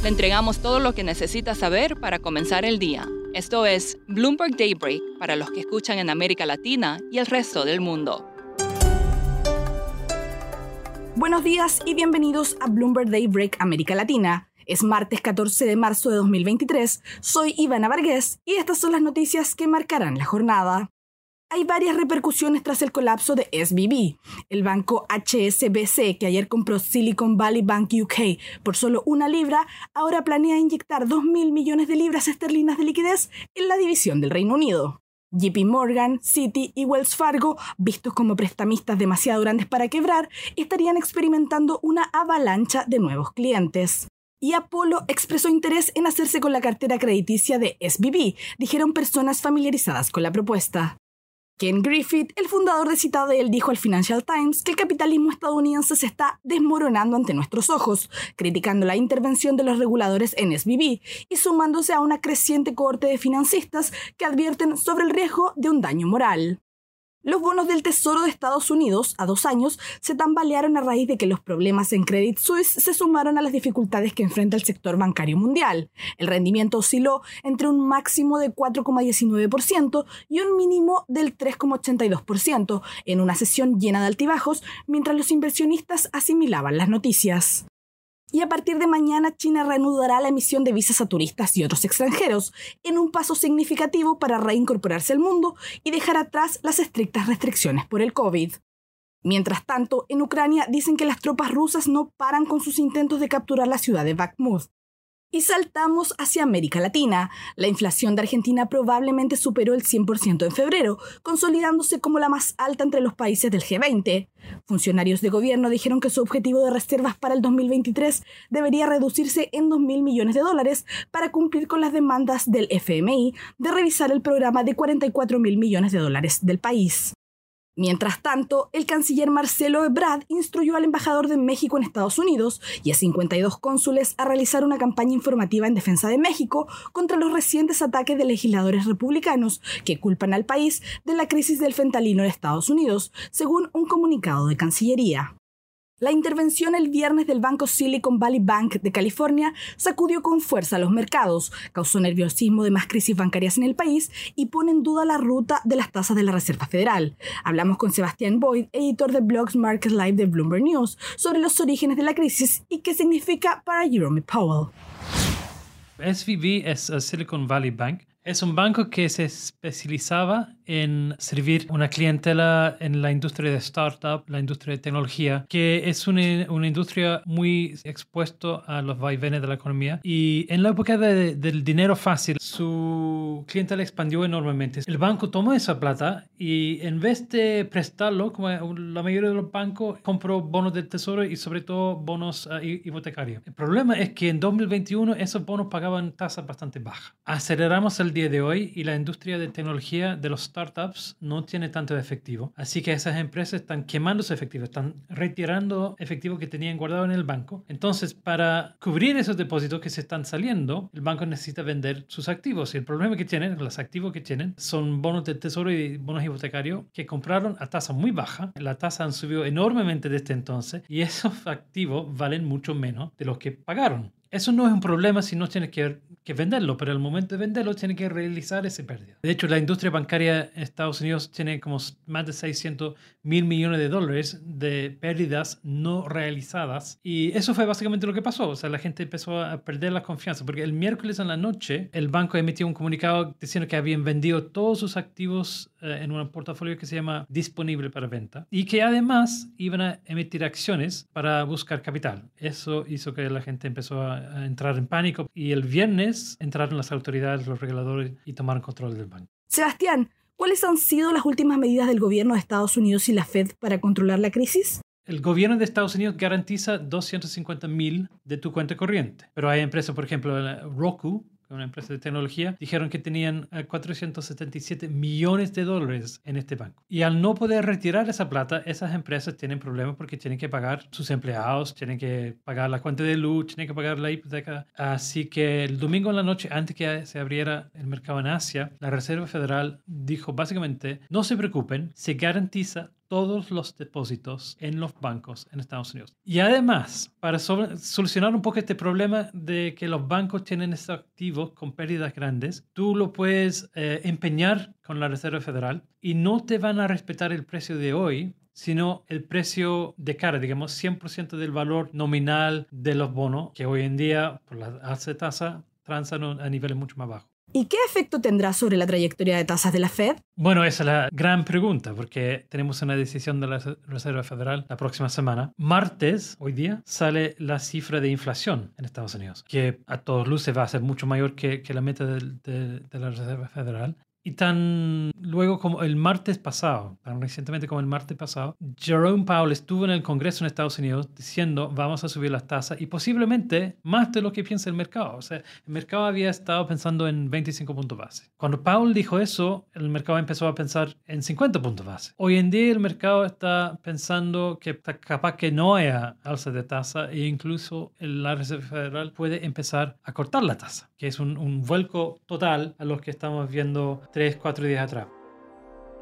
Le entregamos todo lo que necesita saber para comenzar el día. Esto es Bloomberg Daybreak para los que escuchan en América Latina y el resto del mundo. Buenos días y bienvenidos a Bloomberg Daybreak América Latina. Es martes 14 de marzo de 2023. Soy Ivana Vargas y estas son las noticias que marcarán la jornada. Hay varias repercusiones tras el colapso de SBB. El banco HSBC, que ayer compró Silicon Valley Bank UK por solo una libra, ahora planea inyectar 2 mil millones de libras esterlinas de liquidez en la división del Reino Unido. JP Morgan, Citi y Wells Fargo, vistos como prestamistas demasiado grandes para quebrar, estarían experimentando una avalancha de nuevos clientes. Y Apollo expresó interés en hacerse con la cartera crediticia de SBB, dijeron personas familiarizadas con la propuesta. Ken Griffith, el fundador de Citadel, dijo al Financial Times que el capitalismo estadounidense se está desmoronando ante nuestros ojos, criticando la intervención de los reguladores en SBB y sumándose a una creciente cohorte de financistas que advierten sobre el riesgo de un daño moral. Los bonos del Tesoro de Estados Unidos, a dos años, se tambalearon a raíz de que los problemas en Credit Suisse se sumaron a las dificultades que enfrenta el sector bancario mundial. El rendimiento osciló entre un máximo de 4,19% y un mínimo del 3,82% en una sesión llena de altibajos, mientras los inversionistas asimilaban las noticias. Y a partir de mañana China reanudará la emisión de visas a turistas y otros extranjeros, en un paso significativo para reincorporarse al mundo y dejar atrás las estrictas restricciones por el COVID. Mientras tanto, en Ucrania dicen que las tropas rusas no paran con sus intentos de capturar la ciudad de Bakhmut. Y saltamos hacia América Latina. La inflación de Argentina probablemente superó el 100% en febrero, consolidándose como la más alta entre los países del G20. Funcionarios de gobierno dijeron que su objetivo de reservas para el 2023 debería reducirse en 2.000 millones de dólares para cumplir con las demandas del FMI de revisar el programa de 44.000 millones de dólares del país. Mientras tanto, el canciller Marcelo Ebrard instruyó al embajador de México en Estados Unidos y a 52 cónsules a realizar una campaña informativa en defensa de México contra los recientes ataques de legisladores republicanos que culpan al país de la crisis del fentalino en Estados Unidos, según un comunicado de Cancillería. La intervención el viernes del banco Silicon Valley Bank de California sacudió con fuerza a los mercados, causó nerviosismo de más crisis bancarias en el país y pone en duda la ruta de las tasas de la Reserva Federal. Hablamos con Sebastián Boyd, editor de blogs Market Live de Bloomberg News, sobre los orígenes de la crisis y qué significa para Jerome Powell. SVB es Silicon Valley Bank. Es un banco que se especializaba en servir una clientela en la industria de startup, la industria de tecnología, que es una, una industria muy expuesto a los vaivenes de la economía. Y en la época de, del dinero fácil, su clientela expandió enormemente. El banco tomó esa plata y en vez de prestarlo, como la mayoría de los bancos, compró bonos del tesoro y sobre todo bonos uh, hipotecarios. El problema es que en 2021 esos bonos pagaban tasas bastante bajas. Aceleramos el día de hoy y la industria de tecnología de los startups no tiene tanto efectivo. Así que esas empresas están quemando su efectivo, están retirando efectivo que tenían guardado en el banco. Entonces, para cubrir esos depósitos que se están saliendo, el banco necesita vender sus activos. Y el problema que tienen, los activos que tienen, son bonos de tesoro y bonos hipotecarios que compraron a tasa muy baja. La tasa han subido enormemente desde entonces y esos activos valen mucho menos de los que pagaron. Eso no es un problema si no tienes que, que, venderlo, pero al momento de venderlo tienes que realizar ese pérdida. De hecho, la industria bancaria en Estados Unidos tiene como más de 600 mil millones de dólares de pérdidas no realizadas. Y eso fue básicamente lo que pasó. O sea, la gente empezó a perder la confianza, porque el miércoles en la noche el banco emitió un comunicado diciendo que habían vendido todos sus activos eh, en un portafolio que se llama disponible para venta y que además iban a emitir acciones para buscar capital. Eso hizo que la gente empezó a a entrar en pánico y el viernes entraron las autoridades, los reguladores y tomaron control del banco. Sebastián, ¿cuáles han sido las últimas medidas del gobierno de Estados Unidos y la Fed para controlar la crisis? el gobierno de Estados Unidos garantiza 250 mil de tu cuenta corriente. Pero hay empresas, por ejemplo, Roku, una empresa de tecnología, dijeron que tenían 477 eh, millones de dólares en este banco. Y al no poder retirar esa plata, esas empresas tienen problemas porque tienen que pagar sus empleados, tienen que pagar la cuenta de luz, tienen que pagar la hipoteca. Así que el domingo en la noche, antes que se abriera el mercado en Asia, la Reserva Federal dijo básicamente, no se preocupen, se garantiza todos los depósitos en los bancos en Estados Unidos. Y además, para solucionar un poco este problema de que los bancos tienen estos activos con pérdidas grandes, tú lo puedes eh, empeñar con la Reserva Federal y no te van a respetar el precio de hoy, sino el precio de cara, digamos 100% del valor nominal de los bonos, que hoy en día, por la alza tasa, transan a niveles mucho más bajos. ¿Y qué efecto tendrá sobre la trayectoria de tasas de la Fed? Bueno, esa es la gran pregunta, porque tenemos una decisión de la Reserva Federal la próxima semana. Martes, hoy día, sale la cifra de inflación en Estados Unidos, que a todos luces va a ser mucho mayor que, la meta de, la Reserva Federal. Y tan luego como el martes pasado, tan recientemente como el martes pasado, Jerome Powell estuvo en el Congreso en Estados Unidos diciendo vamos a subir las tasas y posiblemente más de lo que piensa el mercado. O sea, el mercado había estado pensando en 25 puntos base. Cuando Powell dijo eso, el mercado empezó a pensar en 50 puntos base. Hoy en día el mercado está pensando que capaz que no haya alza de tasa e incluso la Reserva Federal puede empezar a cortar la tasa, que es un, un vuelco total a lo que estamos viendo 3, 4 días atrás.